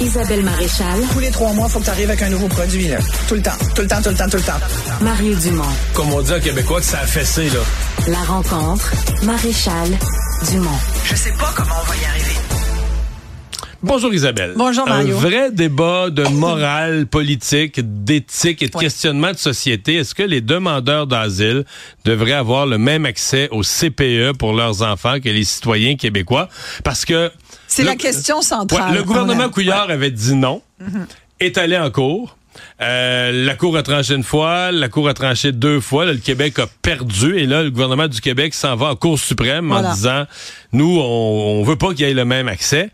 Isabelle Maréchal. Tous les trois mois, il faut que tu arrives avec un nouveau produit. Là. Tout le temps, tout le temps, tout le temps, tout le temps. Mario Dumont. Comme on dit en québécois, que ça a fessé, là. La rencontre. Maréchal Dumont. Je sais pas comment on va y arriver. Bonjour Isabelle. Bonjour, Mario. Un vrai débat de morale politique, d'éthique et de Ouais. questionnement de société. Est-ce que les demandeurs d'asile devraient avoir le même accès au CPE pour leurs enfants que les citoyens québécois? Parce que... C'est la question centrale. Ouais, le gouvernement. Couillard avait dit non, est allé en cours. Euh, la Cour a tranché une fois, la Cour a tranché deux fois. Là, le Québec a perdu et là, le gouvernement du Québec s'en va en Cour suprême Voilà. en disant, nous, on, on veut pas qu'il y ait le même accès.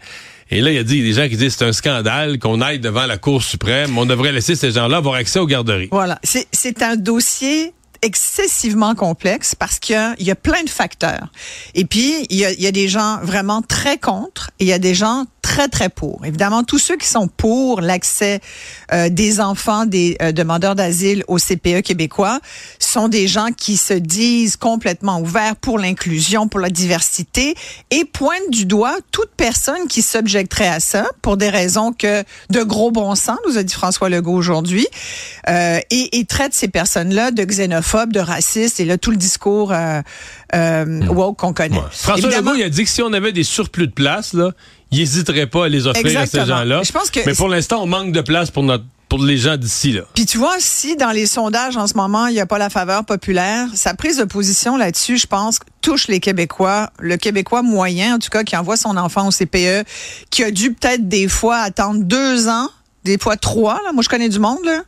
Et là, il y a dit, des gens qui disent c'est un scandale qu'on aille devant la Cour suprême. On devrait laisser ces gens-là avoir accès aux garderies. Voilà. C'est un dossier excessivement complexe parce qu'il y a, plein de facteurs. Et puis, il y il y a des gens vraiment très contre et il y a des gens très, très pour. Évidemment, tous ceux qui sont pour l'accès euh, des enfants des euh, demandeurs d'asile au CPE québécois sont des gens qui se disent complètement ouverts pour l'inclusion, pour la diversité et pointent du doigt toute personne qui s'objecterait à ça pour des raisons que de gros bon sens, nous a dit François Legault aujourd'hui, euh, et, et traite ces personnes-là de xénophobes, de racistes et là tout le discours euh, euh, woke qu'on connaît. Ouais. François Évidemment- Legault, il a dit que si on avait des surplus de place, là, il n'hésiterait pas à les offrir à ces gens-là. Je pense que- Mais pour l'instant, on manque de place pour notre pour les gens d'ici là. Puis tu vois, si dans les sondages en ce moment, il n'y a pas la faveur populaire, sa prise de position là-dessus, je pense, touche les Québécois. Le Québécois moyen, en tout cas, qui envoie son enfant au CPE, qui a dû peut-être des fois attendre deux ans, des fois trois. Là. Moi, je connais du monde. Là.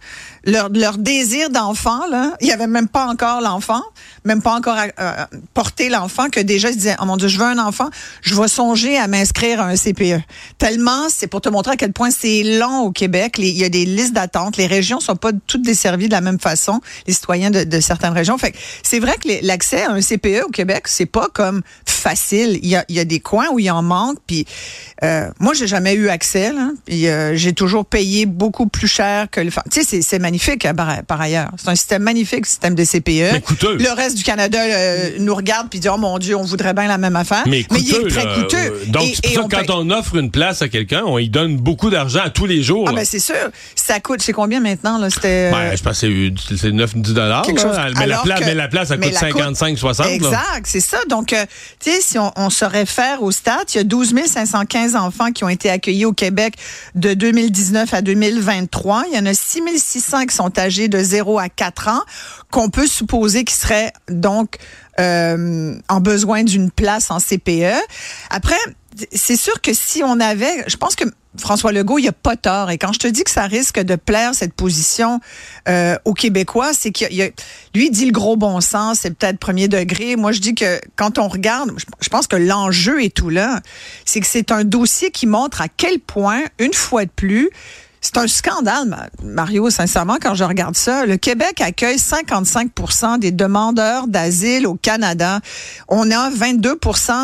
Leur, leur désir d'enfant, il n'y avait même pas encore l'enfant, même pas encore euh, porté l'enfant, que déjà, ils disaient, oh mon Dieu, je veux un enfant, je vais songer à m'inscrire à un CPE. Tellement, c'est pour te montrer à quel point c'est long au Québec. Il y a des listes d'attente. Les régions sont pas toutes desservies de la même façon, les citoyens de, de certaines régions. Fait c'est vrai que l'accès à un CPE au Québec, c'est pas comme facile. Il y a, y a des coins où il en manque. Puis euh, moi, j'ai jamais eu accès. Là, puis euh, j'ai toujours payé beaucoup plus cher que le. Tu sais, c'est- magnifique hein, par, ailleurs. C'est un système magnifique, le système de CPE. Mais coûteux. Le reste du Canada euh, nous regarde puis dit oh mon Dieu, on voudrait bien la même affaire. Mais, il coûteux, est très là. coûteux. Euh, Donc, Et- c'est pour et ça on que quand on offre une place à quelqu'un, on y donne beaucoup d'argent à tous les jours. Ah là. ben c'est sûr. Ça coûte, c'est combien maintenant là C'était. Ben, je pense que c'est- c'est 9-10 dollars. quelque chose. Mais, la place, mais la place, mais coûte la coûte- 55-60. là. Exact, c'est ça. Donc, euh, tu sais, si on, on se réfère au stats, il y a 12 515 enfants qui ont été accueillis au Québec de 2019 à 2023. Il y en a 6 600 qui sont âgés de 0 à 4 ans, qu'on peut supposer qu'ils seraient donc euh, en besoin d'une place en CPE. Après, c'est sûr que si on avait, je pense que François Legault, il a pas tort. Et quand je te dis que ça risque de plaire cette position euh, aux Québécois, c'est qu'il lui il dit le gros bon sens, c'est peut-être premier degré. Moi, je dis que quand on regarde, je pense que l'enjeu est tout là. C'est que c'est un dossier qui montre à quel point, une fois de plus, c'est un scandale, Ma- Mario, sincèrement, quand je regarde ça. Le Québec accueille 55% des demandeurs d'asile au Canada. On a 22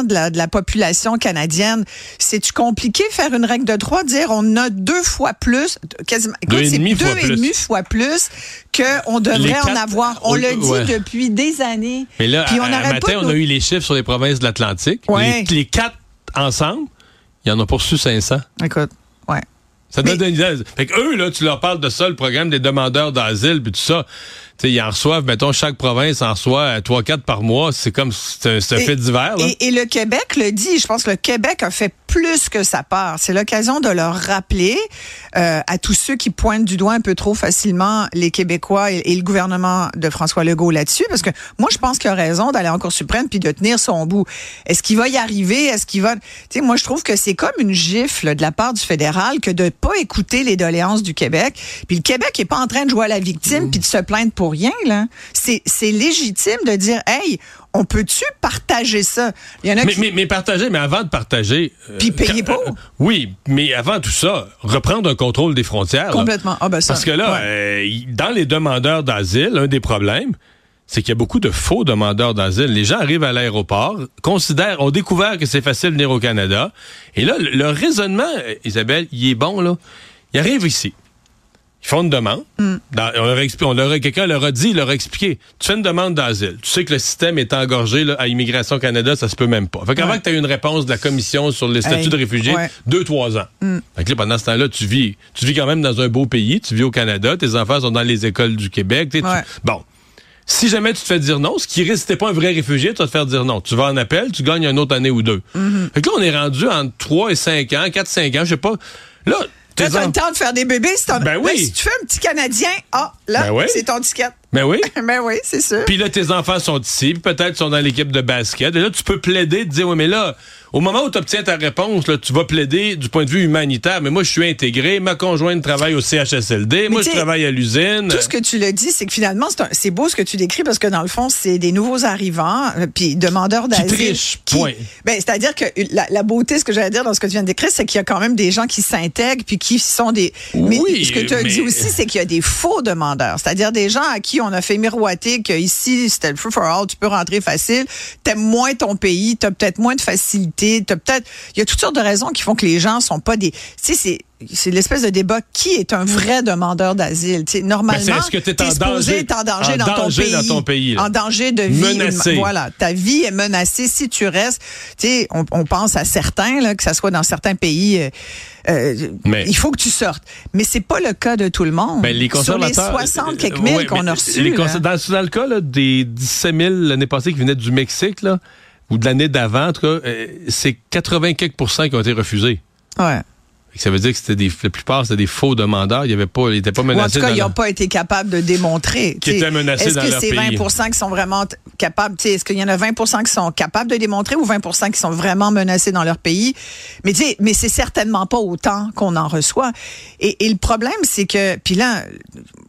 de la, de la population canadienne. C'est-tu compliqué faire une règle de droit, dire on a deux fois plus, quasiment, Deux écoute, et c'est demi deux fois et plus. demi fois plus qu'on devrait en avoir. On on- le dit ouais. depuis des années. Mais là, Puis on à- à n'arrête matin, on a eu les chiffres sur les provinces de l'Atlantique. Ouais. Les, les quatre ensemble, il y en a poursu 500. Écoute. Ça Mais- donne une idée. Fait que eux, là, tu leur parles de ça, le programme des demandeurs d'asile, puis tout ça. Tu sais, ils en reçoivent, mettons, chaque province en reçoit 3-4 par mois. C'est comme, c'est un, fait divers, là. Et, et le Québec le dit. Je pense que le Québec a fait plus que sa part. C'est l'occasion de leur rappeler euh, à tous ceux qui pointent du doigt un peu trop facilement les Québécois et, et le gouvernement de François Legault là-dessus, parce que moi, je pense qu'il a raison d'aller en Cour suprême puis de tenir son bout. Est-ce qu'il va y arriver? Est-ce qu'il va... Tu sais, moi, je trouve que c'est comme une gifle de la part du fédéral que de pas écouter les doléances du Québec. Puis le Québec est pas en train de jouer à la victime puis de se plaindre pour rien, là. C'est c'est légitime de dire, hey, on peut-tu partager ça? Il y en a Mais, qui... mais, mais partager, mais avant de partager. euh, Puis payer pour? euh, oui, mais avant tout ça, reprendre un contrôle des frontières. là. Complètement. Ah, ben ça, Parce que là, ouais. euh, dans les demandeurs d'asile, un des problèmes, c'est qu'il y a beaucoup de faux demandeurs d'asile. Les gens arrivent à l'aéroport, considèrent, ont découvert que c'est facile de venir au Canada. Et là, le, le raisonnement, Isabelle, il est bon, là. Ils arrivent ici. Ils font une demande. Dans- on leur a expli- on leur a- quelqu'un leur a dit, il leur a expliqué. Tu fais une demande d'asile. Tu sais que le système est engorgé là, à Immigration Canada, ça se peut même pas. Fait qu'avant Ouais. que tu aies une réponse de la commission sur les statuts Hey, de réfugiés, ouais. deux, trois ans. Fait que là, pendant ce temps-là, tu vis. Tu vis quand même dans un beau pays. Tu vis au Canada. Tes enfants sont dans les écoles du Québec. tu- Ouais. Bon. Si jamais tu te fais dire non, ce qui risque, t'es pas un vrai réfugié, tu vas te faire dire non. Tu vas en appel, tu gagnes une autre année ou deux. Mm-hmm. Fait que là, on est rendu entre 3 et 5 ans, 4, 5 ans, je sais pas. Là, t'as le temps de faire des bébés. ton- Ben là, oui. si tu fais un petit Canadien, ah, là, Ben oui. c'est ton ticket. Ben oui. ben oui, c'est sûr. Puis là, tes enfants sont ici, puis peut-être sont dans l'équipe de basket. Et là, tu peux plaider, te dire, oui, mais là, au moment où tu obtiens ta réponse, là, tu vas plaider du point de vue humanitaire. Mais moi, je suis intégré, ma conjointe travaille au CHSLD, moi, je travaille à l'usine. Tout ce que tu le dis, c'est que finalement, c'est beau ce que tu décris parce que dans le fond, c'est des nouveaux arrivants, euh, puis demandeurs d'asile. trichent, point. Ben, c'est-à-dire que la, la beauté, ce que j'allais dire dans ce que tu viens de décrire, c'est qu'il y a quand même des gens qui s'intègrent puis qui sont des. Mais Oui, ce que tu as mais- dit aussi, c'est qu'il y a des faux demandeurs, c'est-à-dire des gens à qui on a fait miroiter que ici c'était le free for all, tu peux rentrer facile, t'aimes moins ton pays, t'as peut-être moins de facilité, t'as peut-être. Il y a toutes sortes de raisons qui font que les gens sont pas des. Tu sais, c'est c'est l'espèce de débat qui est un vrai demandeur d'asile? Tu normalement, Ben, est-ce que t'es en danger- en dans, ton pays, dans ton pays, là. en danger de vie. Menacé. Voilà, ta vie est menacée si tu restes. Tu on, on pense à certains là, que ça soit dans certains pays. euh, euh, Mais- il faut que tu sortes. Mais c'est pas le cas de tout le monde. Ben, les Sur les conservateurs. 60 euh, quelques mille ouais, qu'on a reçus. les là. conser- dans, dans le cas là, des 17 000 l'année passée qui venaient du Mexique, là, ou de l'année d'avant, en tout cas, euh, c'est 80 quelques pourcents qui ont été refusés. Ouais. Ça veut dire que c'était des, la plupart, c'était des faux demandeurs. Il y avait pas, ils étaient pas Ou en menacés. tout cas, ils n'ont pas été capables de démontrer. Qui étaient menacés Est-ce dans que leur c'est pays. 20 qui sont vraiment capables? Est-ce qu'il y en a 20% qui sont capables de démontrer ou 20% qui sont vraiment menacés dans leur pays? Mais, t'sais, mais c'est certainement pas autant qu'on en reçoit. Et, et le problème, c'est que, puis là,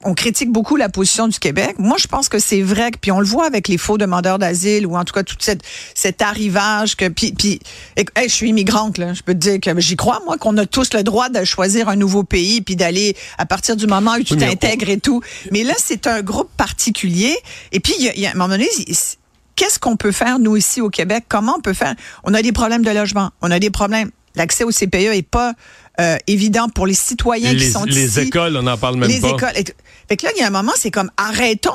on critique beaucoup la position du Québec. Moi, je pense que c'est vrai, puis on le voit avec les faux demandeurs d'asile ou en tout cas tout cette, cet arrivage que, puis, puis hey, je suis immigrante, là. Je peux te dire que j'y crois, moi, qu'on a tous le droit de choisir un nouveau pays puis d'aller à partir du moment où tu Oui, t'intègres et tout. Mais là, c'est un groupe particulier. Et puis, il y a, il y a- à un moment donné, qu'est-ce qu'on peut faire, nous, ici au Québec? Comment on peut faire? On a des problèmes de logement. On a des problèmes. L'accès au CPE est pas euh, évident pour les citoyens qui les, sont les ici. écoles, on n'en parle même les pas. écoles. Fait que là, il y a un moment, c'est comme arrêtons,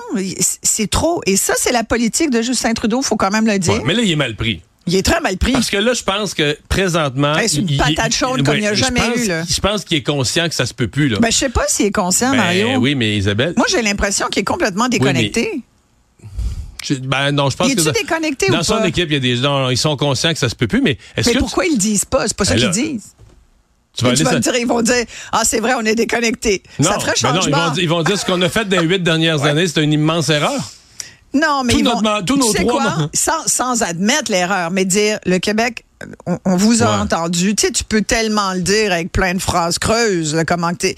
c'est trop. Et ça, c'est la politique de Justin Trudeau, faut quand même le dire. Ouais, mais là, il est mal pris. Il est très mal pris. Parce que là, je pense que présentement. C'est une il- il- patate chaude comme il n'y a je jamais pense- eu, là. Je pense qu'il est conscient que ça se peut plus, là. Ben, je sais pas s'il est conscient, Ben, Mario. oui, mais Isabelle. Moi, j'ai l'impression qu'il est complètement déconnecté. Je- ben, non, je pense que. déconnecté dans ou son pas? équipe, il y a des gens, ils sont conscients que ça se peut plus, mais est-ce Mais que. pourquoi ils le disent pas? C'est pas ça Ben qu'ils disent. tu, tu vas tu aller vas ça- me dire, ils vont dire, ah, c'est vrai, on est déconnecté. ça ferait ben non, ils, changement. vont, dire- ils vont dire ce qu'on a fait dans les huit dernières années, c'est une immense erreur. Non, mais Tout ils notre vont, tous tu nos sais droits, quoi? Sans, sans admettre l'erreur, mais dire le Québec, on, on vous a Ouais. entendu. Tu sais, tu peux tellement le dire avec plein de phrases creuses, là, comment que t'es.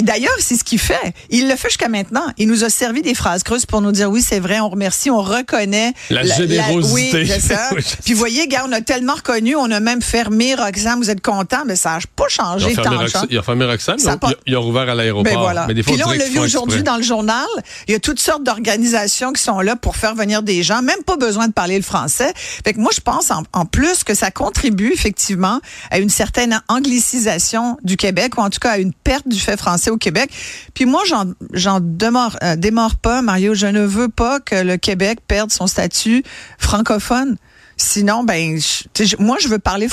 D'ailleurs, c'est ce qu'il fait. Il le fait jusqu'à maintenant. Il nous a servi des phrases creuses pour nous dire oui, c'est vrai, on remercie, on reconnaît La générosité. oui, c'est ça. Oui, Puis vous voyez, gars, on a tellement reconnu, on a même fermé Roxane. Vous êtes content, mais ça n'a pas changé tant Roxane, choses. ils ont fermé Roxane, Ça a ils ont- pas- ils ont rouvert à l'aéroport. Ben voilà. Mais des fois, Puis là, on l'a vu aujourd'hui dans le journal. Il y a toutes sortes d'organisations qui sont là pour faire venir des gens, même pas besoin de parler le français. Fait que moi, je pense en, en plus que ça contribue effectivement à une certaine anglicisation du Québec, ou en tout cas à une perte du fait français au Québec. Puis moi, j'en, j'en demeure, euh, pas, Mario. Je ne veux pas que le Québec perde son statut francophone. Sinon, ben, moi, je veux parler français.